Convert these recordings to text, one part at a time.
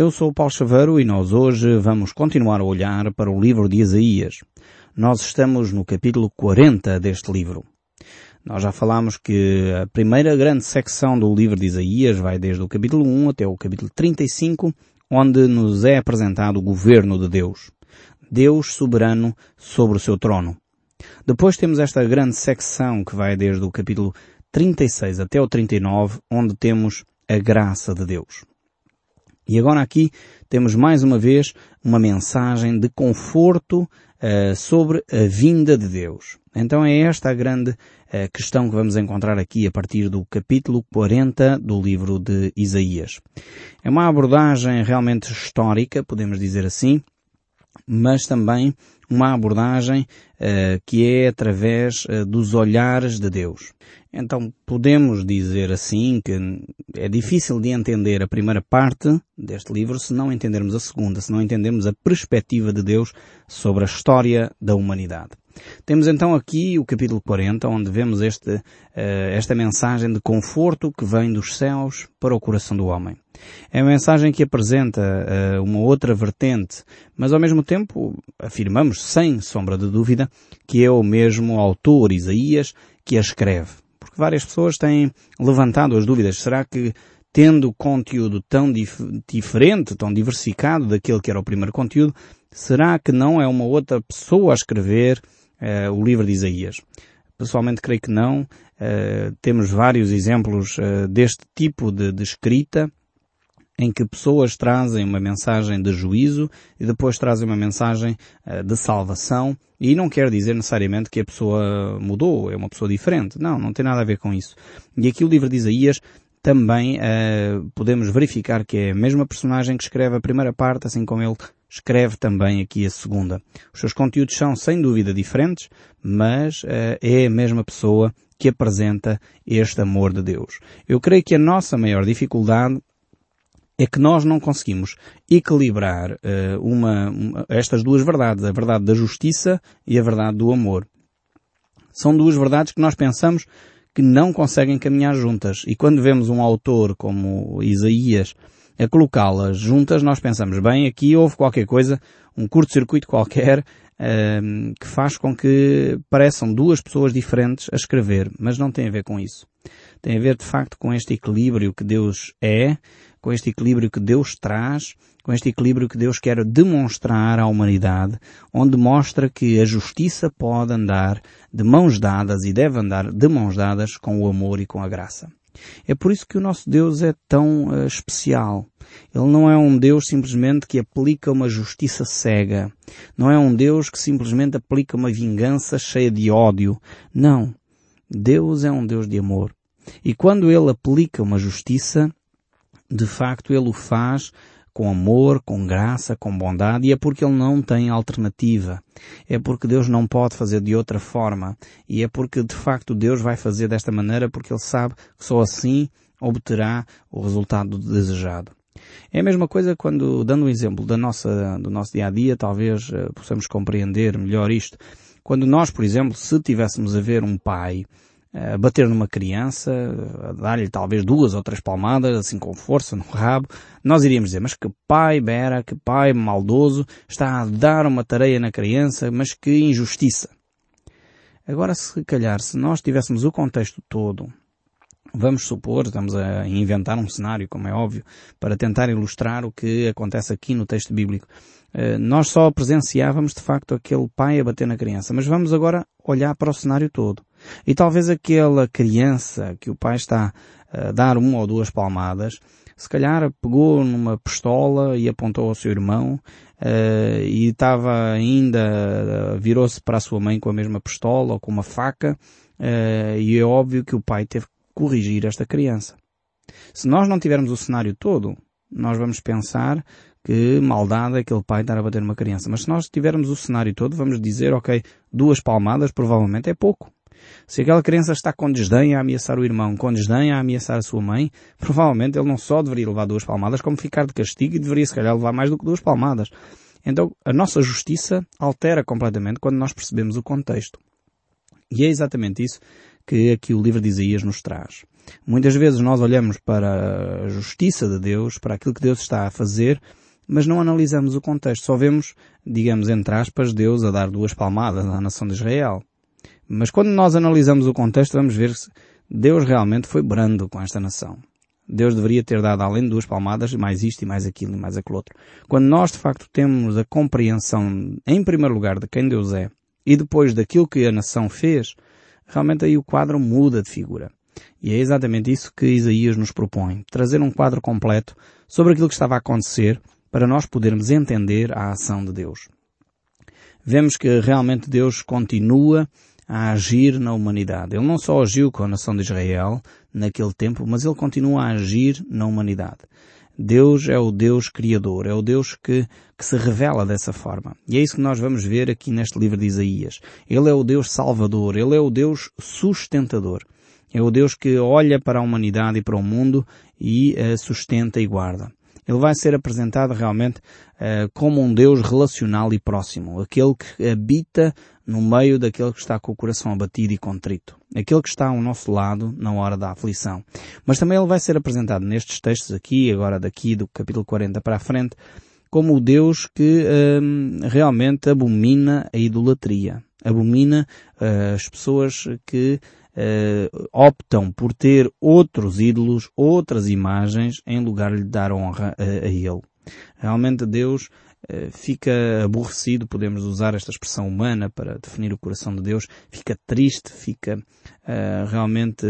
Eu sou o Paulo Chaveiro e nós hoje vamos continuar a olhar para o livro de Isaías. Nós estamos no capítulo 40 deste livro. Nós já falámos que a primeira grande secção do livro de Isaías vai desde o capítulo 1 até o capítulo 35, onde nos é apresentado o governo de Deus. Deus soberano sobre o seu trono. Depois temos esta grande secção que vai desde o capítulo 36 até o 39, onde temos a graça de Deus. E agora aqui temos mais uma vez uma mensagem de conforto uh, sobre a vinda de Deus. Então é esta a grande uh, questão que vamos encontrar aqui a partir do capítulo 40 do livro de Isaías. É uma abordagem realmente histórica, podemos dizer assim, mas também uma abordagem uh, que é através uh, dos olhares de Deus. Então podemos dizer assim que é difícil de entender a primeira parte deste livro se não entendermos a segunda, se não entendermos a perspectiva de Deus sobre a história da humanidade. Temos então aqui o capítulo 40, onde vemos este, uh, esta mensagem de conforto que vem dos céus para o coração do homem. É uma mensagem que apresenta uh, uma outra vertente, mas ao mesmo tempo afirmamos, sem sombra de dúvida, que é o mesmo autor, Isaías, que a escreve. Porque várias pessoas têm levantado as dúvidas. Será que tendo conteúdo tão dif diferente, tão diversificado daquele que era o primeiro conteúdo, será que não é uma outra pessoa a escrever uh, o livro de Isaías? Pessoalmente creio que não. Uh, temos vários exemplos uh, deste tipo de, de escrita em que pessoas trazem uma mensagem de juízo e depois trazem uma mensagem uh, de salvação e não quer dizer necessariamente que a pessoa mudou, é uma pessoa diferente. Não, não tem nada a ver com isso. E aqui o livro de Isaías também uh, podemos verificar que é a mesma personagem que escreve a primeira parte, assim como ele escreve também aqui a segunda. Os seus conteúdos são sem dúvida diferentes, mas uh, é a mesma pessoa que apresenta este amor de Deus. Eu creio que a nossa maior dificuldade é que nós não conseguimos equilibrar uh, uma, uma, estas duas verdades, a verdade da justiça e a verdade do amor. São duas verdades que nós pensamos que não conseguem caminhar juntas. E quando vemos um autor como Isaías a colocá-las juntas, nós pensamos, bem, aqui houve qualquer coisa, um curto-circuito qualquer, uh, que faz com que pareçam duas pessoas diferentes a escrever, mas não tem a ver com isso. Tem a ver, de facto, com este equilíbrio que Deus é, com este equilíbrio que Deus traz, com este equilíbrio que Deus quer demonstrar à humanidade, onde mostra que a justiça pode andar de mãos dadas e deve andar de mãos dadas com o amor e com a graça. É por isso que o nosso Deus é tão uh, especial. Ele não é um Deus simplesmente que aplica uma justiça cega. Não é um Deus que simplesmente aplica uma vingança cheia de ódio. Não. Deus é um Deus de amor. E quando Ele aplica uma justiça, de facto ele o faz com amor, com graça, com bondade, e é porque ele não tem alternativa. É porque Deus não pode fazer de outra forma. E é porque de facto Deus vai fazer desta maneira porque ele sabe que só assim obterá o resultado desejado. É a mesma coisa quando, dando um exemplo da nossa, do nosso dia a dia, talvez uh, possamos compreender melhor isto. Quando nós, por exemplo, se tivéssemos a ver um pai bater numa criança, dar-lhe talvez duas ou três palmadas, assim com força no rabo, nós iríamos dizer, mas que pai bera, que pai maldoso, está a dar uma tarefa na criança, mas que injustiça. Agora, se calhar, se nós tivéssemos o contexto todo, vamos supor, estamos a inventar um cenário, como é óbvio, para tentar ilustrar o que acontece aqui no texto bíblico. Eh, nós só presenciávamos, de facto, aquele pai a bater na criança, mas vamos agora olhar para o cenário todo. E talvez aquela criança que o pai está a dar uma ou duas palmadas, se calhar pegou numa pistola e apontou ao seu irmão uh, e estava ainda, uh, virou-se para a sua mãe com a mesma pistola ou com uma faca uh, e é óbvio que o pai teve que corrigir esta criança. Se nós não tivermos o cenário todo, nós vamos pensar que maldade aquele pai estar a bater uma criança. Mas se nós tivermos o cenário todo, vamos dizer, ok, duas palmadas provavelmente é pouco. Se aquela criança está com desdém a ameaçar o irmão, com desdém a ameaçar a sua mãe, provavelmente ele não só deveria levar duas palmadas, como ficar de castigo e deveria se calhar levar mais do que duas palmadas. Então a nossa justiça altera completamente quando nós percebemos o contexto. E é exatamente isso que aqui o livro de Isaías nos traz. Muitas vezes nós olhamos para a justiça de Deus, para aquilo que Deus está a fazer, mas não analisamos o contexto. Só vemos, digamos, entre aspas, Deus a dar duas palmadas à nação de Israel. Mas quando nós analisamos o contexto, vamos ver que Deus realmente foi brando com esta nação. Deus deveria ter dado além de duas palmadas, mais isto e mais aquilo e mais aquele outro. Quando nós de facto temos a compreensão, em primeiro lugar, de quem Deus é e depois daquilo que a nação fez, realmente aí o quadro muda de figura. E é exatamente isso que Isaías nos propõe. Trazer um quadro completo sobre aquilo que estava a acontecer para nós podermos entender a ação de Deus. Vemos que realmente Deus continua a agir na humanidade. Ele não só agiu com a nação de Israel naquele tempo, mas ele continua a agir na humanidade. Deus é o Deus Criador, é o Deus que, que se revela dessa forma. E é isso que nós vamos ver aqui neste livro de Isaías. Ele é o Deus Salvador, Ele é o Deus sustentador. É o Deus que olha para a humanidade e para o mundo e uh, sustenta e guarda. Ele vai ser apresentado realmente uh, como um Deus relacional e próximo, aquele que habita no meio daquele que está com o coração abatido e contrito, aquele que está ao nosso lado na hora da aflição. Mas também ele vai ser apresentado nestes textos aqui, agora daqui do capítulo 40 para a frente, como o Deus que um, realmente abomina a idolatria, abomina uh, as pessoas que uh, optam por ter outros ídolos, outras imagens, em lugar de dar honra a, a Ele. Realmente Deus uh, fica aborrecido, podemos usar esta expressão humana para definir o coração de Deus, fica triste, fica uh, realmente,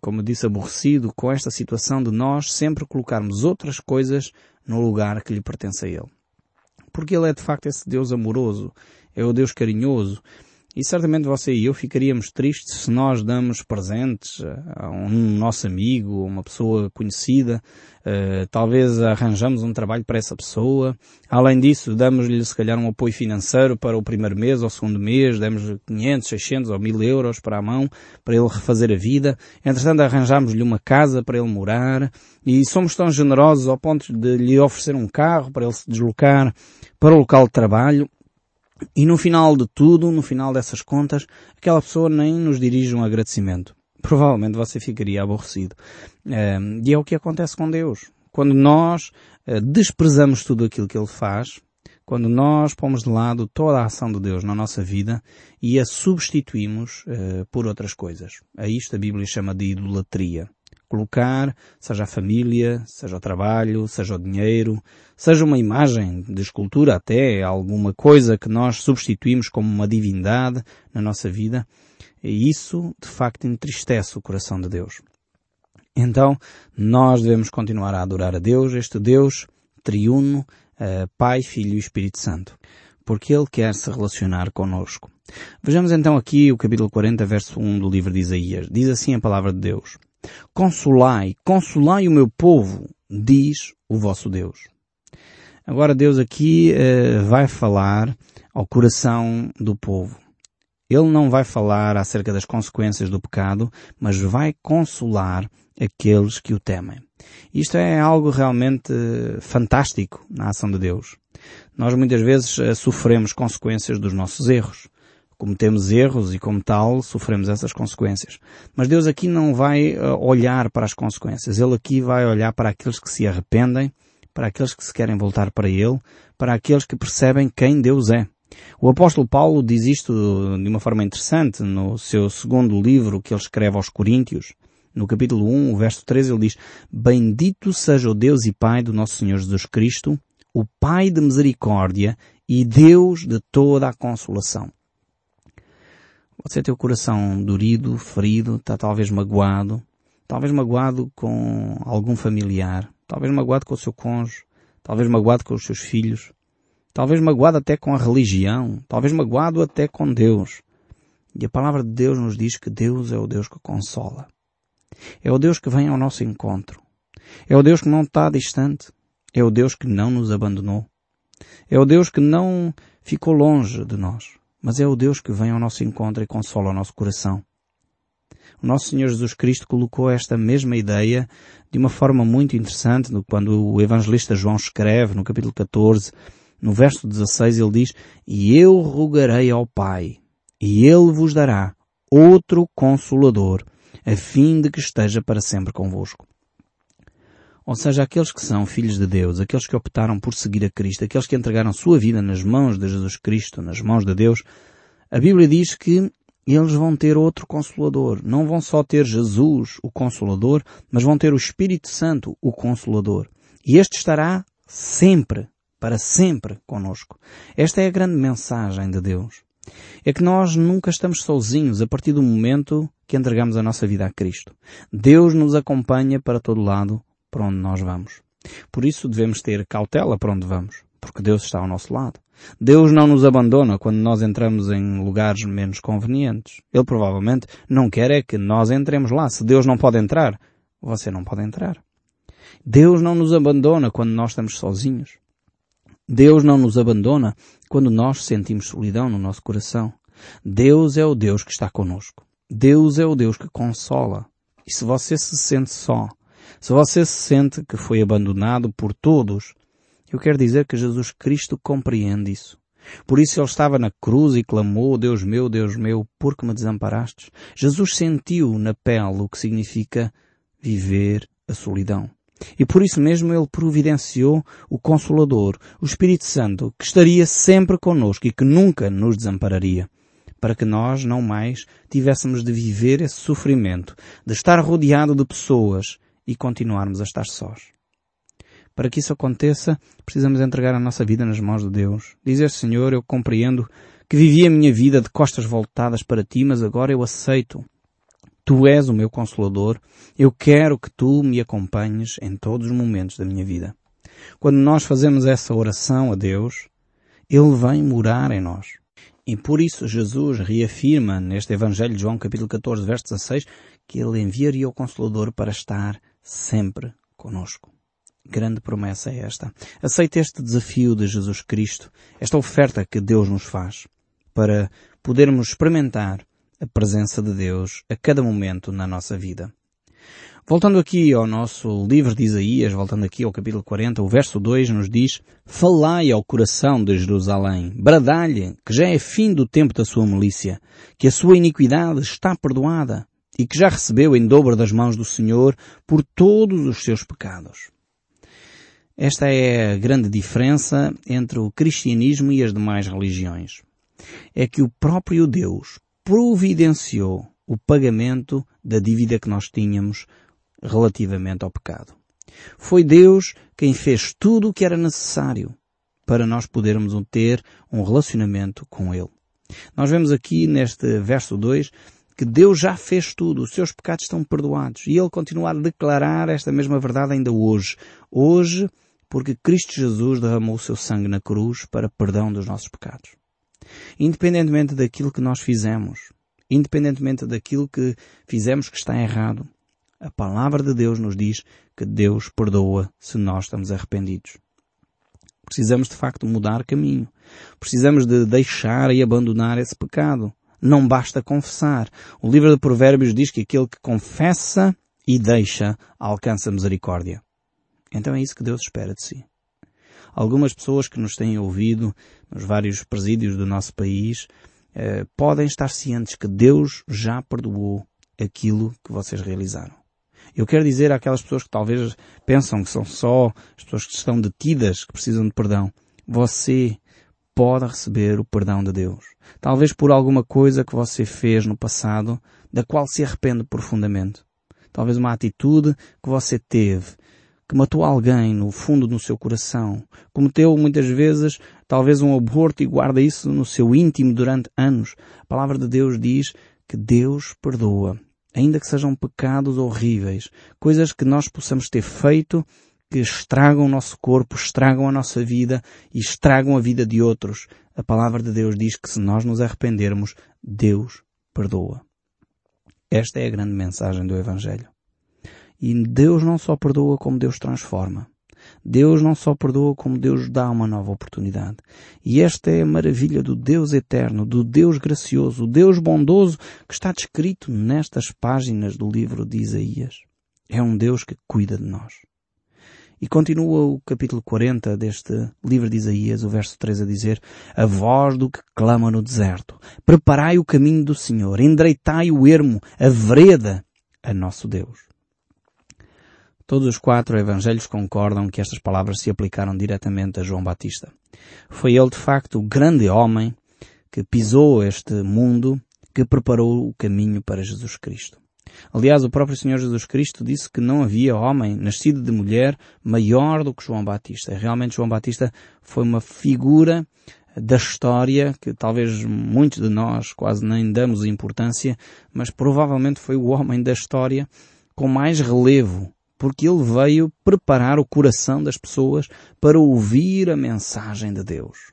como disse, aborrecido com esta situação de nós sempre colocarmos outras coisas no lugar que lhe pertence a Ele. Porque Ele é de facto esse Deus amoroso, é o Deus carinhoso, e certamente você e eu ficaríamos tristes se nós damos presentes a um nosso amigo, uma pessoa conhecida, uh, talvez arranjamos um trabalho para essa pessoa. Além disso, damos-lhe se calhar um apoio financeiro para o primeiro mês ou segundo mês, damos 500, 600 ou 1000 euros para a mão para ele refazer a vida. Entretanto, arranjamos-lhe uma casa para ele morar e somos tão generosos ao ponto de lhe oferecer um carro para ele se deslocar para o local de trabalho e no final de tudo, no final dessas contas, aquela pessoa nem nos dirige um agradecimento. Provavelmente você ficaria aborrecido. E é o que acontece com Deus. Quando nós eh, desprezamos tudo aquilo que Ele faz, quando nós pomos de lado toda a ação de Deus na nossa vida e a substituímos uh, por outras coisas. A isto a Bíblia chama de idolatria colocar, seja a família, seja o trabalho, seja o dinheiro, seja uma imagem de escultura até, alguma coisa que nós substituímos como uma divindade na nossa vida, e isso de facto entristece o coração de Deus. Então, nós devemos continuar a adorar a Deus, este Deus triuno, uh, Pai, Filho e Espírito Santo, porque Ele quer se relacionar conosco. Vejamos então aqui o capítulo 40, verso 1 do livro de Isaías. Diz assim a palavra de Deus. Consolai, consolai o meu povo, diz o vosso Deus. Agora Deus aqui uh, vai falar ao coração do povo. Ele não vai falar acerca das consequências do pecado, mas vai consolar aqueles que o temem. Isto é algo realmente eh, fantástico na ação de Deus. Nós muitas vezes uh, sofremos consequências dos nossos erros cometemos erros e como tal sofremos essas consequências. Mas Deus aqui não vai uh, olhar para as consequências. Ele aqui vai olhar para aqueles que se arrependem, para aqueles que se querem voltar para Ele, para aqueles que percebem quem Deus é. O apóstolo Paulo diz isto de uma forma interessante no seu segundo livro que ele escreve aos Coríntios. No capítulo 1, o verso 13, ele diz, Bendito seja o Deus e Pai do nosso Senhor Jesus Cristo, o Pai de misericórdia e Deus de toda a consolação Você tem o coração dorido, ferido, está talvez magoado, talvez magoado com algum familiar, talvez magoado com o seu cônjuge, talvez magoado com os seus filhos, talvez magoado até com a religião, talvez magoado até com Deus. E a palavra de Deus nos diz que Deus é o Deus que consola. É o Deus que vem ao nosso encontro. É o Deus que não está distante. É o Deus que não nos abandonou. É o Deus que não ficou longe de nós mas é o Deus que vem ao nosso encontro e consola o nosso coração. O nosso Senhor Jesus Cristo colocou esta mesma ideia de uma forma muito interessante quando o evangelista João escreve no capítulo 14, no verso 16 ele diz, E eu rogarei ao Pai, e Ele vos dará outro Consolador, a fim de que esteja para sempre convosco. Ou seja, aqueles que são filhos de Deus, aqueles que optaram por seguir a Cristo, aqueles que entregaram sua vida nas mãos de Jesus Cristo, nas mãos de Deus, a Bíblia diz que eles vão ter outro Consolador. Não vão só ter Jesus, o Consolador, mas vão ter o Espírito Santo, o Consolador. E este estará sempre, para sempre conosco. Esta é a grande mensagem de Deus. É que nós nunca estamos sozinhos a partir do momento que entregamos a nossa vida a Cristo. Deus nos acompanha para todo lado para onde nós vamos. Por isso devemos ter cautela para onde vamos, porque Deus está ao nosso lado. Deus não nos abandona quando nós entramos em lugares menos convenientes. Ele provavelmente não quer é que nós entremos lá. Se Deus não pode entrar, você não pode entrar. Deus não nos abandona quando nós estamos sozinhos. Deus não nos abandona quando nós sentimos solidão no nosso coração. Deus é o Deus que está conosco. Deus é o Deus que consola. E se você se sente só, se você se sente que foi abandonado por todos, eu quero dizer que Jesus Cristo compreende isso. Por isso ele estava na cruz e clamou, Deus meu, Deus meu, por que me desamparastes? Jesus sentiu na pele o que significa viver a solidão. E por isso mesmo ele providenciou o Consolador, o Espírito Santo, que estaria sempre conosco e que nunca nos desampararia, para que nós não mais tivéssemos de viver esse sofrimento, de estar rodeado de pessoas e continuarmos a estar sós. Para que isso aconteça, precisamos entregar a nossa vida nas mãos de Deus. Dizer, Senhor, eu compreendo que vivi a minha vida de costas voltadas para Ti, mas agora eu aceito. Tu és o meu consolador. Eu quero que Tu me acompanhes em todos os momentos da minha vida. Quando nós fazemos essa oração a Deus, Ele vem morar em nós. E por isso Jesus reafirma neste Evangelho de João capítulo 14, verso 16, que Ele enviaria o Consolador para estar sempre conosco grande promessa é esta. Aceite este desafio de Jesus Cristo, esta oferta que Deus nos faz, para podermos experimentar a presença de Deus a cada momento na nossa vida. Voltando aqui ao nosso livro de Isaías, voltando aqui ao capítulo 40, o verso 2 nos diz Falai ao coração de Jerusalém, bradalhe, que já é fim do tempo da sua milícia, que a sua iniquidade está perdoada, e que já recebeu em dobro das mãos do Senhor por todos os seus pecados. Esta é a grande diferença entre o cristianismo e as demais religiões. É que o próprio Deus providenciou o pagamento da dívida que nós tínhamos relativamente ao pecado. Foi Deus quem fez tudo o que era necessário para nós podermos ter um relacionamento com Ele. Nós vemos aqui neste verso 2 que Deus já fez tudo, os seus pecados estão perdoados e Ele continua a declarar esta mesma verdade ainda hoje. Hoje porque Cristo Jesus derramou o seu sangue na cruz para perdão dos nossos pecados. Independentemente daquilo que nós fizemos, independentemente daquilo que fizemos que está errado, a palavra de Deus nos diz que Deus perdoa se nós estamos arrependidos. Precisamos de facto mudar caminho. Precisamos de deixar e abandonar esse pecado. Não basta confessar. O livro de Provérbios diz que aquele que confessa e deixa alcança misericórdia. Então é isso que Deus espera de si. Algumas pessoas que nos têm ouvido nos vários presídios do nosso país eh, podem estar cientes que Deus já perdoou aquilo que vocês realizaram. Eu quero dizer àquelas pessoas que talvez pensam que são só as pessoas que estão detidas que precisam de perdão. Você pode receber o perdão de Deus. Talvez por alguma coisa que você fez no passado, da qual se arrepende profundamente. Talvez uma atitude que você teve que matou alguém no fundo do seu coração, cometeu muitas vezes talvez um aborto e guarda isso no seu íntimo durante anos. A palavra de Deus diz que Deus perdoa, ainda que sejam pecados horríveis, coisas que nós possamos ter feito que estragam o nosso corpo, estragam a nossa vida e estragam a vida de outros. A palavra de Deus diz que se nós nos arrependermos, Deus perdoa. Esta é a grande mensagem do Evangelho. E Deus não só perdoa como Deus transforma. Deus não só perdoa como Deus dá uma nova oportunidade. E esta é a maravilha do Deus eterno, do Deus gracioso, o Deus bondoso que está descrito nestas páginas do livro de Isaías. É um Deus que cuida de nós. E continua o capítulo 40 deste livro de Isaías, o verso 3 a dizer, A voz do que clama no deserto, preparai o caminho do Senhor, endireitai o ermo, a vereda a nosso Deus. Todos os quatro evangelhos concordam que estas palavras se aplicaram diretamente a João Batista. Foi ele, de facto, o grande homem que pisou este mundo, que preparou o caminho para Jesus Cristo. Aliás, o próprio Senhor Jesus Cristo disse que não havia homem nascido de mulher maior do que João Batista. Realmente João Batista foi uma figura da história que talvez muitos de nós quase nem damos importância, mas provavelmente foi o homem da história com mais relevo, porque ele veio preparar o coração das pessoas para ouvir a mensagem de Deus.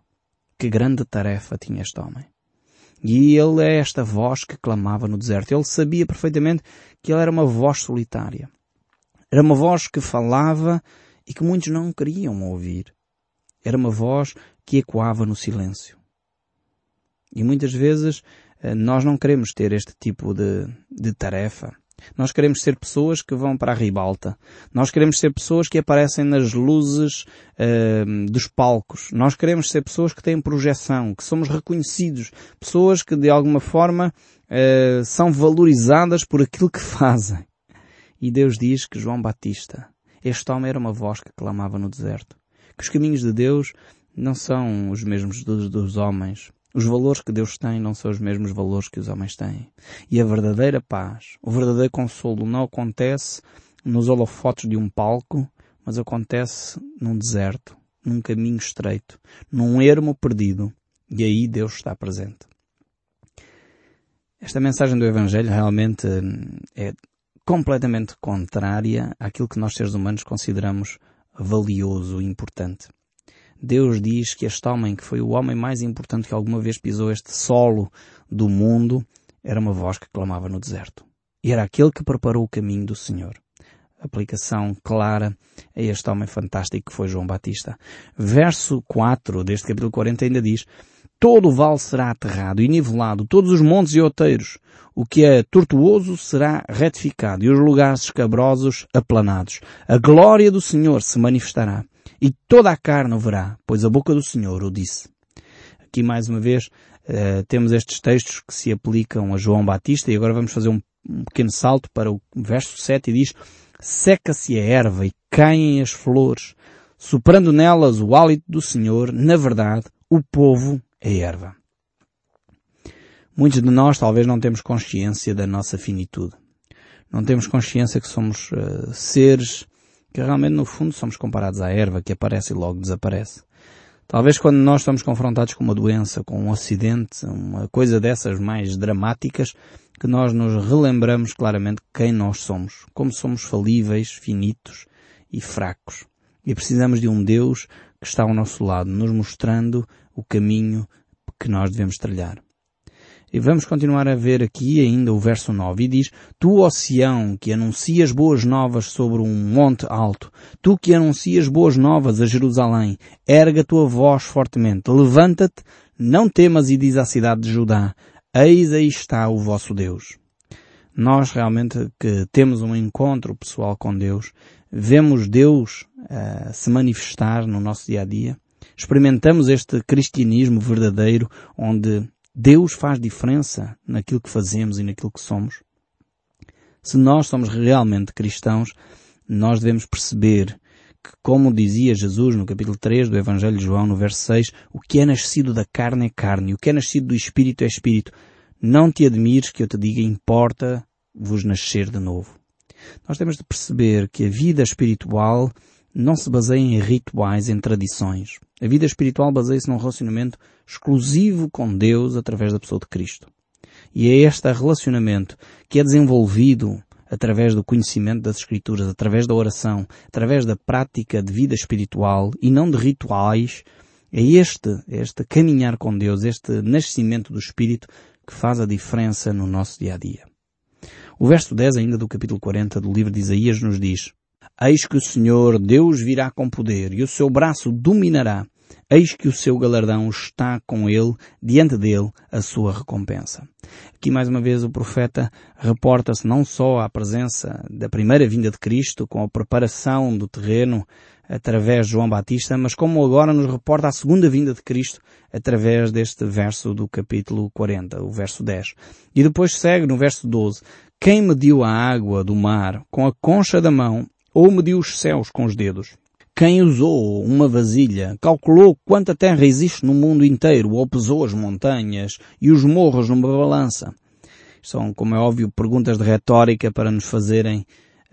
Que grande tarefa tinha este homem. E ele é esta voz que clamava no deserto. Ele sabia perfeitamente que ele era uma voz solitária. Era uma voz que falava e que muitos não queriam ouvir. Era uma voz que ecoava no silêncio. E muitas vezes eh, nós não queremos ter este tipo de, de tarefa. Nós queremos ser pessoas que vão para a ribalta. Nós queremos ser pessoas que aparecem nas luzes uh, dos palcos. Nós queremos ser pessoas que têm projeção, que somos reconhecidos, pessoas que de alguma forma uh, são valorizadas por aquilo que fazem. E Deus diz que João Batista, este homem era uma voz que clamava no deserto. Que os caminhos de Deus não são os mesmos dos, dos homens. Os valores que Deus tem não são os mesmos valores que os homens têm. E a verdadeira paz, o verdadeiro consolo não acontece nos holofotes de um palco, mas acontece num deserto, num caminho estreito, num ermo perdido. E aí Deus está presente. Esta mensagem do Evangelho realmente hum, é completamente contrária àquilo que nós seres humanos consideramos valioso e importante. Deus diz que este homem, que foi o homem mais importante que alguma vez pisou este solo do mundo, era uma voz que clamava no deserto. E era aquele que preparou o caminho do Senhor. Aplicação clara a este homem fantástico que foi João Batista. Verso 4 deste capítulo 40 ainda diz, Todo o vale será aterrado e nivelado, todos os montes e outeiros. O que é tortuoso será retificado e os lugares escabrosos aplanados. A glória do Senhor se manifestará e toda a carne o verá, pois a boca do Senhor o disse. Aqui mais uma vez uh, temos estes textos que se aplicam a João Batista e agora vamos fazer um, um pequeno salto para o verso 7 e diz Seca-se a erva e caem as flores, soprando nelas o hálito do Senhor, na verdade, o povo é erva. Muitos de nós talvez não temos consciência da nossa finitude. Não temos consciência que somos uh, seres que realmente no fundo somos comparados à erva que aparece e logo desaparece. Talvez quando nós estamos confrontados com uma doença, com um acidente, uma coisa dessas mais dramáticas, que nós nos relembramos claramente quem nós somos, como somos falíveis, finitos e fracos. E precisamos de um Deus que está ao nosso lado, nos mostrando o caminho que nós devemos trilhar. E vamos continuar a ver aqui ainda o verso 9 e diz, Tu, Sião, que anuncias boas novas sobre um monte alto, tu que anuncias boas novas a Jerusalém, erga a tua voz fortemente, levanta-te, não temas e diz à cidade de Judá, eis aí está o vosso Deus. Nós realmente que temos um encontro pessoal com Deus, vemos Deus uh, se manifestar no nosso dia a dia, experimentamos este cristianismo verdadeiro onde Deus faz diferença naquilo que fazemos e naquilo que somos. Se nós somos realmente cristãos, nós devemos perceber que, como dizia Jesus no capítulo 3 do Evangelho de João, no verso 6, o que é nascido da carne é carne, o que é nascido do Espírito é Espírito. Não te admires que eu te diga, importa vos nascer de novo. Nós temos de perceber que a vida espiritual não se baseia em rituais, em tradições. A vida espiritual baseia-se num relacionamento exclusivo com Deus através da pessoa de Cristo. E é este relacionamento que é desenvolvido através do conhecimento das Escrituras, através da oração, através da prática de vida espiritual e não de rituais. É este, é este caminhar com Deus, este nascimento do Espírito que faz a diferença no nosso dia a dia. O verso 10 ainda do capítulo 40 do livro de Isaías nos diz Eis que o Senhor Deus virá com poder e o seu braço dominará. Eis que o seu galardão está com ele, diante dele, a sua recompensa. Aqui mais uma vez o profeta reporta-se não só à presença da primeira vinda de Cristo, com a preparação do terreno através de João Batista, mas como agora nos reporta a segunda vinda de Cristo através deste verso do capítulo 40, o verso 10. E depois segue no verso 12, Quem mediu a água do mar com a concha da mão ou mediu os céus com os dedos? Quem usou uma vasilha, calculou quanta terra existe no mundo inteiro, ou pesou as montanhas e os morros numa balança? São, como é óbvio, perguntas de retórica para nos fazerem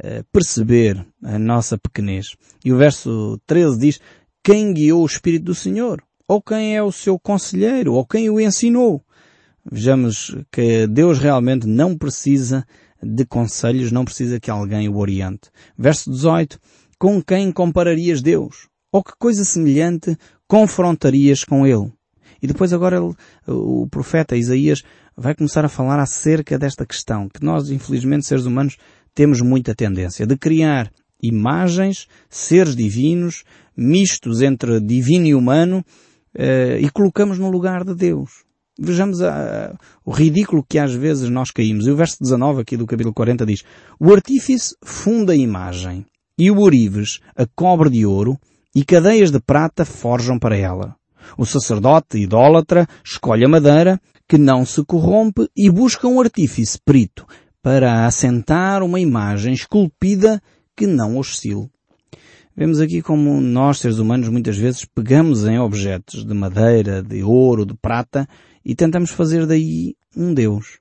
uh, perceber a nossa pequenez. E o verso 13 diz, quem guiou o Espírito do Senhor? Ou quem é o seu conselheiro? Ou quem o ensinou? Vejamos que Deus realmente não precisa de conselhos, não precisa que alguém o oriente. Verso 18. Com quem compararias Deus? Ou que coisa semelhante confrontarias com Ele? E depois agora ele, o profeta Isaías vai começar a falar acerca desta questão, que nós, infelizmente, seres humanos, temos muita tendência de criar imagens, seres divinos, mistos entre divino e humano, uh, e colocamos no lugar de Deus. Vejamos a, o ridículo que às vezes nós caímos. E o verso 19 aqui do capítulo 40 diz, O artífice funda a imagem, e o orives a cobre de ouro, e cadeias de prata forjam para ela. O sacerdote idólatra escolhe a madeira, que não se corrompe, e busca um artífice perito, para assentar uma imagem esculpida que não oscile. Vemos aqui como nós, seres humanos, muitas vezes pegamos em objetos de madeira, de ouro, de prata e tentamos fazer daí um Deus.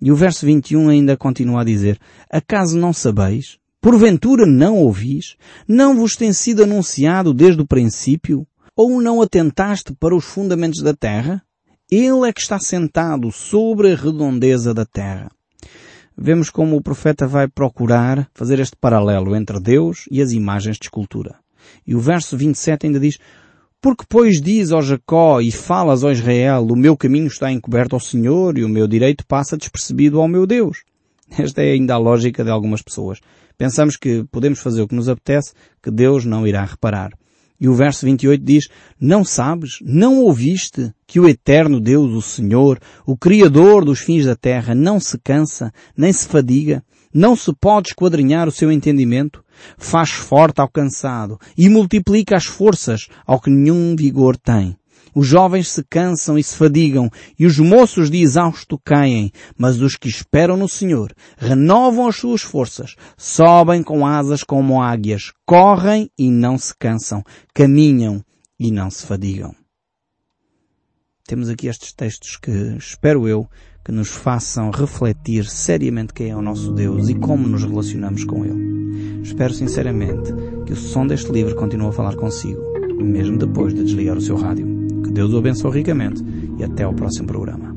E o verso 21 ainda continua a dizer, acaso não sabeis? Porventura não ouvis? Não vos tem sido anunciado desde o princípio? Ou não atentaste para os fundamentos da terra? Ele é que está sentado sobre a redondeza da terra vemos como o profeta vai procurar fazer este paralelo entre Deus e as imagens de escultura. E o verso 27 ainda diz, porque pois diz ao Jacó e falas ao Israel, o meu caminho está encoberto ao Senhor e o meu direito passa despercebido ao meu Deus. Esta é ainda a lógica de algumas pessoas. Pensamos que podemos fazer o que nos apetece, que Deus não irá reparar. E o verso 28 diz, Não sabes, não ouviste que o eterno Deus, o Senhor, o Criador dos fins da terra, não se cansa, nem se fadiga, não se pode esquadrinhar o seu entendimento, faz forte ao cansado e multiplica as forças ao que nenhum vigor tem. Os jovens se cansam e se fadigam, e os moços de exausto caem, mas os que esperam no Senhor renovam as suas forças, sobem com asas como águias, correm e não se cansam, caminham e não se fadigam. Temos aqui estes textos que, espero eu, que nos façam refletir seriamente quem é o nosso Deus e como nos relacionamos com Ele. Espero sinceramente que o som deste livro continue a falar consigo, mesmo depois de desligar o seu rádio. Que Deus o abençoe ricamente e até ao próximo programa.